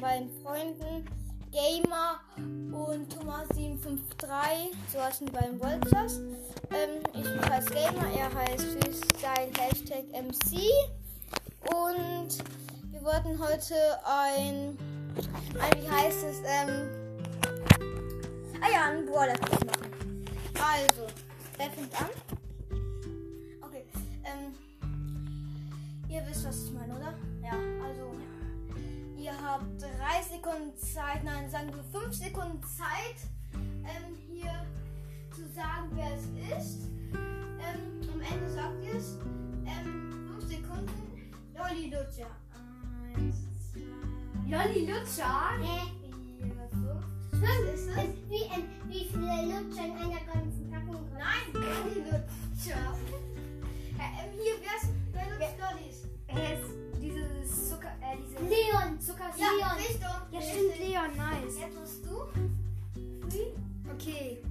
beiden Freunden Gamer und Thomas753. So heißen die beiden Worldstars. Ähm, ich heiße Gamer, er heißt Freestyle Hashtag MC. Und wir wollten heute ein, ein wie heißt es, ähm, ah ja, ein Brawler machen. Also, wer fängt an? Sekunden Zeit, nein, sagen wir fünf Sekunden Zeit, ähm, hier zu sagen, wer es ist. Ähm, am Ende sagt ihr es. Ähm, fünf Sekunden. Lolli Lutscher. Eins, zwei, Lolli Lutscher? vier, fünf. Fünf Was ist das? ist wie, wie viele Lutscher in einer ganzen Packung. Nein, nice. Jetzt musst du. Okay.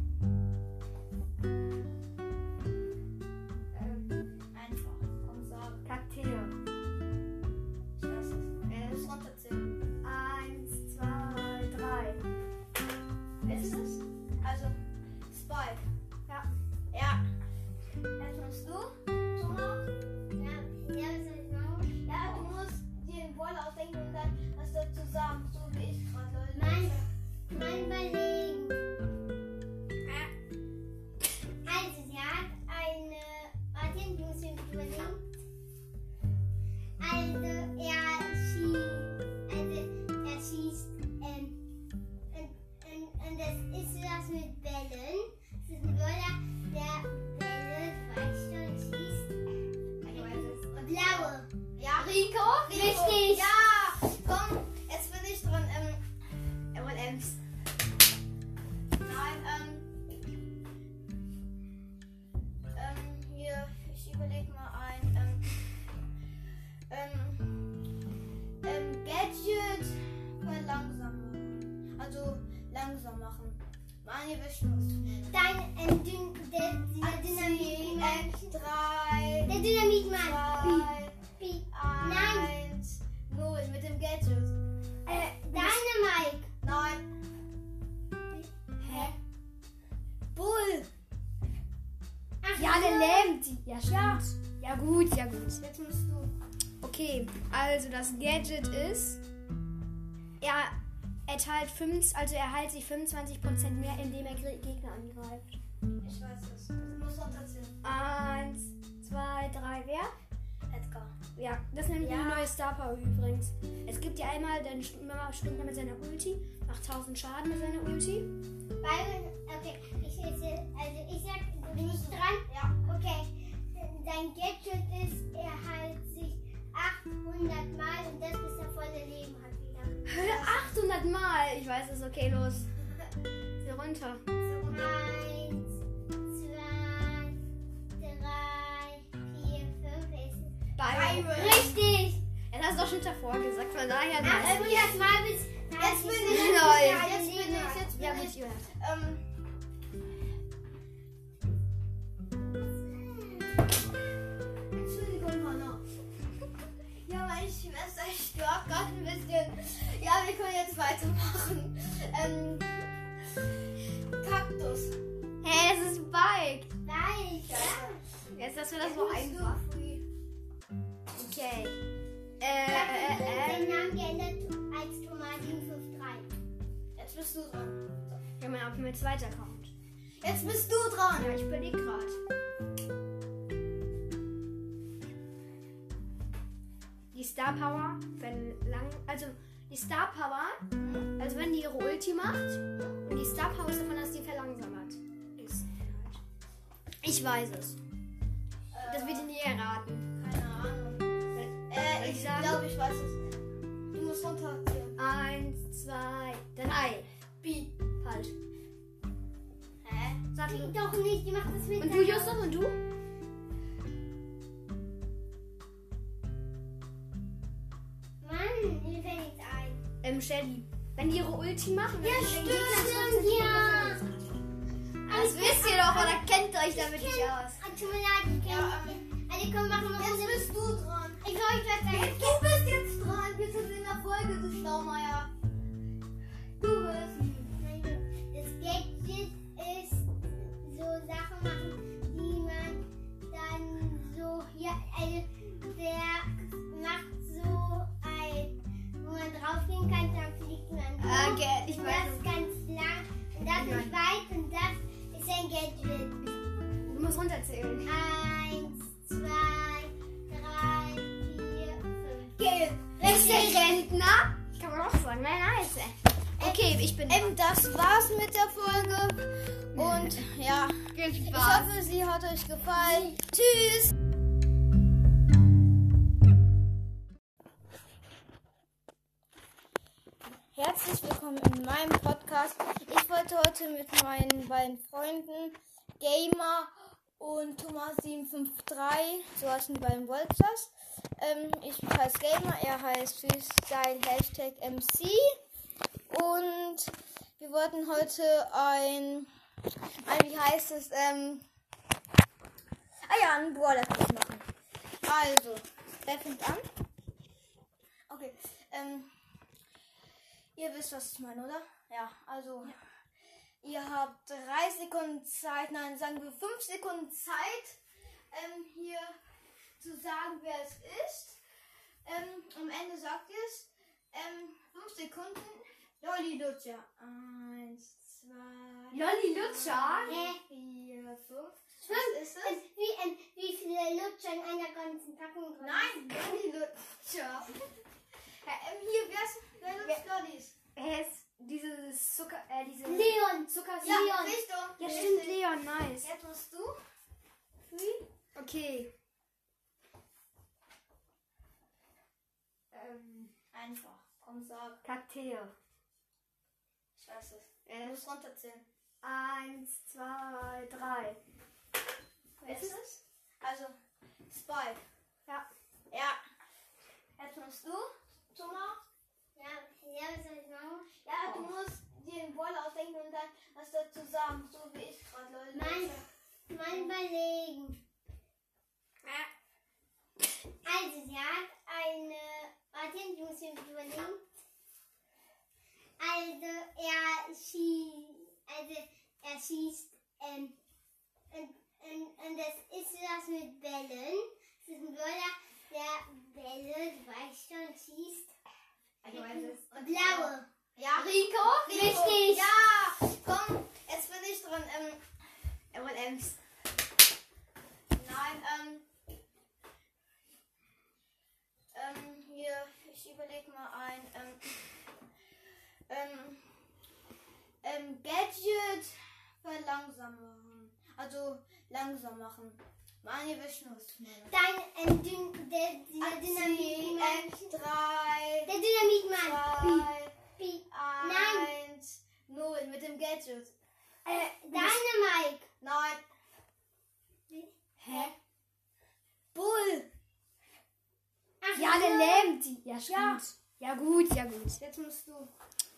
Dein, ähm, Dün, der, der Dynamit. Äh, drei, Der Dynamitmann. Piep. Nein. eins, null, mit dem Gadget. Äh, Dynamite. Nein. Hä? Bull. Ach Ja, der lähmt. Ja, stimmt. Ja, gut, ja, gut. Jetzt musst du. Okay, also das Gadget ist, er erteilt 5, also er heilt sich 25% mehr, indem er Gegner angreift. Ich weiß es. Du musst runterzählen. Eins, zwei, drei, wer? Edgar. Ja, das ist nämlich Ja. die neue Star Power übrigens. Es gibt ja einmal, dann Mama stimmt mit seiner Ulti, macht 1000 Schaden mit seiner Ulti. Okay, los. Hier runter. Eins, zwei, drei, vier, fünf, ist Byron. Richtig! Er hat es doch schon davor gesagt, von daher. 800 Mal bis... Jetzt bin ich. Ja, jetzt bin ich. Jetzt Ja, bin gut, ich. Jonas. Ähm. Meine Schwester stört gerade ein bisschen. Ja, wir können jetzt weitermachen. Ähm. Kaktus. Hä, es ist Bike. Nein, Jetzt hast du das so einfach. Okay. Ich Äh, habe äh, äh. den Namen geändert als Thomas 753. Jetzt bist du dran. Ja, mein, auf meinem zweiten Account. Jetzt bist du dran. Ja, ich überlege gerade. Star Power, wenn lang. Also, die Star Power, also wenn die ihre Ulti macht, und die Star Power ist davon, dass die verlangsamt ist. Ich weiß es. Das wird ihr nie erraten. Keine Ahnung. Äh, ich sagen? glaube, ich weiß es. Du musst runterzählen. Eins, zwei, drei. B. Falsch. Hä? Sag doch nicht, die macht das mit Und du, Justus, und du? Ein. Ähm, Shelly. Wenn die ihre Ulti machen, Ja, dann stimmt, dann ja. Das wisst ihr doch, oder kennt euch damit nicht aus? Ah, Tut mir leid, erzählen. Eins, zwei, drei, vier, fünf. Okay, Ist der Rentner? Kann man auch sagen. Nein, nein. ist er. Okay, ich bin. ähm, das war's mit der Folge. Und ja, ich hoffe, sie hat euch gefallen. Tschüss! Herzlich willkommen in meinem Podcast. Ich wollte heute mit meinen beiden Freunden Gamer und Thomas753, so heißen die beiden Wolfstars. Ähm, ich heiße Gamer, er heißt Freestyle Hashtag MC. Und wir wollten heute ein, ein wie heißt es, ähm, ah ja, ein Brawler machen. Also, wer fängt an? Okay, ähm, Ihr wisst, was ich meine, oder? Ja, also ihr habt drei Sekunden Zeit, nein, sagen wir fünf Sekunden Zeit, ähm, hier zu sagen, wer es ist. Ähm, am Ende sagt ihr es. Ähm, fünf Sekunden. Lolli Lutscher. Eins, zwei, Lolli Lutscher? Hä? vier, fünf. Fünf? Was ist es? Wie, ähm, wie viele Lutscher in einer ganzen Packung drin Nein, Lolli Lutscher. Ja, ähm, hier, wer, ist, wer Lollis? Er ist dieses Zucker, äh, diese Leon. Leon. Richtung. Ja, stimmt, Leon, nice. Jetzt musst du. Okay. Ähm, Einfach. Komm, sag. Kakteen. Ich weiß es. Du musst runterzählen. eins, zwei, drei. Wer ist es? Also, Spike. Ja. Ja. Jetzt musst du, Thomas. Ja, ja, was soll ich machen? Ja, du musst dir den Ball ausdenken und dann was dazu sagen. So wie ich gerade, Leute. Mein, mein Überlegen. Also, sie hat eine. Warte, ich muss mir überlegen. Also, er schießt. Also, er schießt. Ähm, und, und, und das ist was mit Bällen. Es ist ein Böller, der Bälle, du weißt schon, schießt. Ich weiß es. Und Blaue. Ja. Rico? Richtig. Ja. Komm, jetzt bin ich dran. Ähm, M&M's. nein, ähm. Ähm, hier, ich überlege mal ein. Ähm, ähm, ähm, Gadget verlangsamen. Also langsam machen. Ich meine. Dein, ähm, Dyn der, der Dynamitmann. drei, Der Dynamitmann. zwei, Pi. Nein. eins, null mit dem Gadget. Äh, Dynamite. Nein, Hä? Bull. Ach Ja, der lähmt die. Ja, stimmt. Ja. Ja, gut, ja, gut. Jetzt musst du.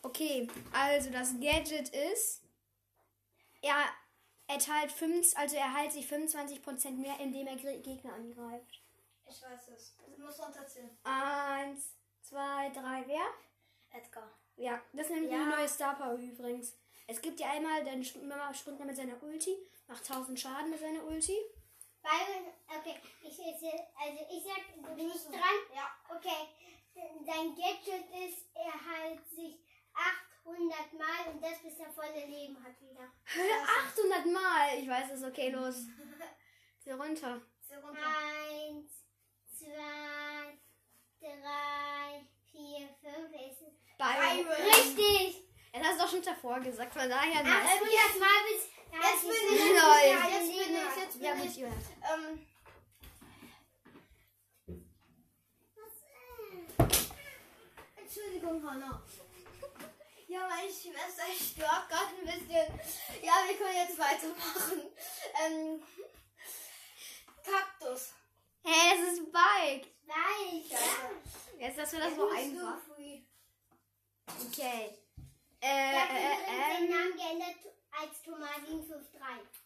Okay, also das Gadget ist, er erteilt 5, also er heilt sich 25% mehr, indem er Gegner angreift. Ich weiß es. Du musst runterzählen. Eins, zwei, drei, wer? Edgar. Ja, das ist nämlich Ja. eine neue Star Power übrigens. Es gibt ja einmal, dann springt er mit seiner Ulti, macht 1000 Schaden mit seiner Ulti. Byron, okay, ich, ich, also ich sag, du bist du. dran. Ja. Okay, sein Gadget ist, er heilt sich 800 Mal und das bis er volle Leben hat wieder. 800 Mal! Ich weiß es, okay, los. Zieh runter. Zieh runter. Eins, zwei, drei, vier, fünf. Es ist Byron. richtig. Er hat es doch schon davor gesagt, von daher. 800 Mal bis. Jetzt bin ich. Jetzt bin ich. Jetzt bin Ja, gut, ich. Jonas. Ähm, Entschuldigung, Hannah. Ja, meine Schwester stört gerade ein bisschen. Ja, wir können jetzt weitermachen. Ähm, Kaktus. Hä, es ist Bike. Weiß. Jetzt das wäre das so einfach. Okay. Äh, Er hat äh, übrigens äh, Namen geändert als Thomas 753.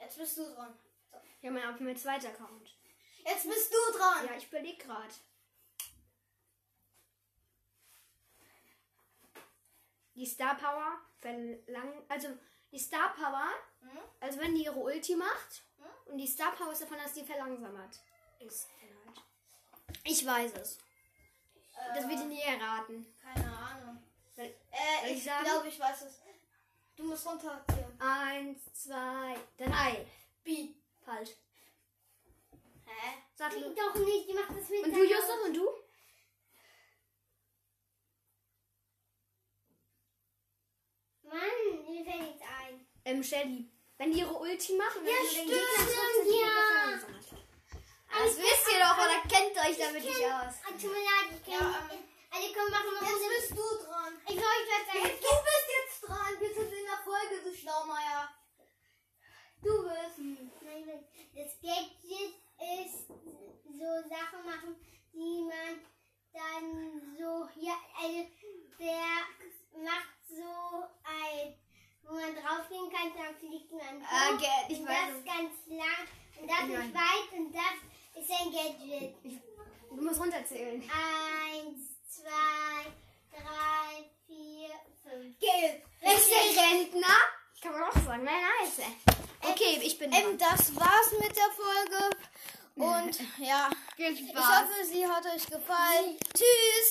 Jetzt bist du dran. So. Ja, mein, auf meinem zweiten Account. Jetzt bist du dran. Ja, ich überlege gerade. Die Star Power verlangen. Also, die Star Power, Hm? also wenn die ihre Ulti macht Hm? und die Star Power ist davon, dass die verlangsamt ist. Ich weiß es. Das wird ihr nie erraten. Keine Ahnung. Soll- Äh, soll ich ich sagen? glaube, ich weiß es. Du musst runterzählen. Eins, zwei, drei. B. Falsch. Hä? Sag. Doch nicht, die macht das mit Und du. Justus, und du? Mann, mir fällt nichts ein. Ähm, Shelly. Wenn die ihre Ulti machen, dann Ja, den stimmt, Gegner trotzdem ja. Das wisst ihr doch, oder kennt euch damit nicht aus? Ah, tut mir leid, ich kann Ja, nicht. Also komm, machen wir Jetzt Runde. bist du dran. Ich soll euch was sagen. Du bist jetzt dran. Wir sind in der Folge, du Schlaumeier. Du bist. Nein, nein. Das Gadget ist so Sachen machen, die man dann so hier, also der macht so ein, wo man draufgehen kann, dann fliegt man hoch. Ah, Geld, ich und weiß das es. ganz lang und das Ja. ist weit und das ist ein Gadget. Du musst runterzählen. Eins, zwei, drei, vier, fünf. Gelb. Ist der Rentner? Kann man auch sagen. Nein, nice. Okay, ich bin Ähm, das war's mit der Folge. Und ja, ich hoffe, sie hat euch gefallen. Tschüss.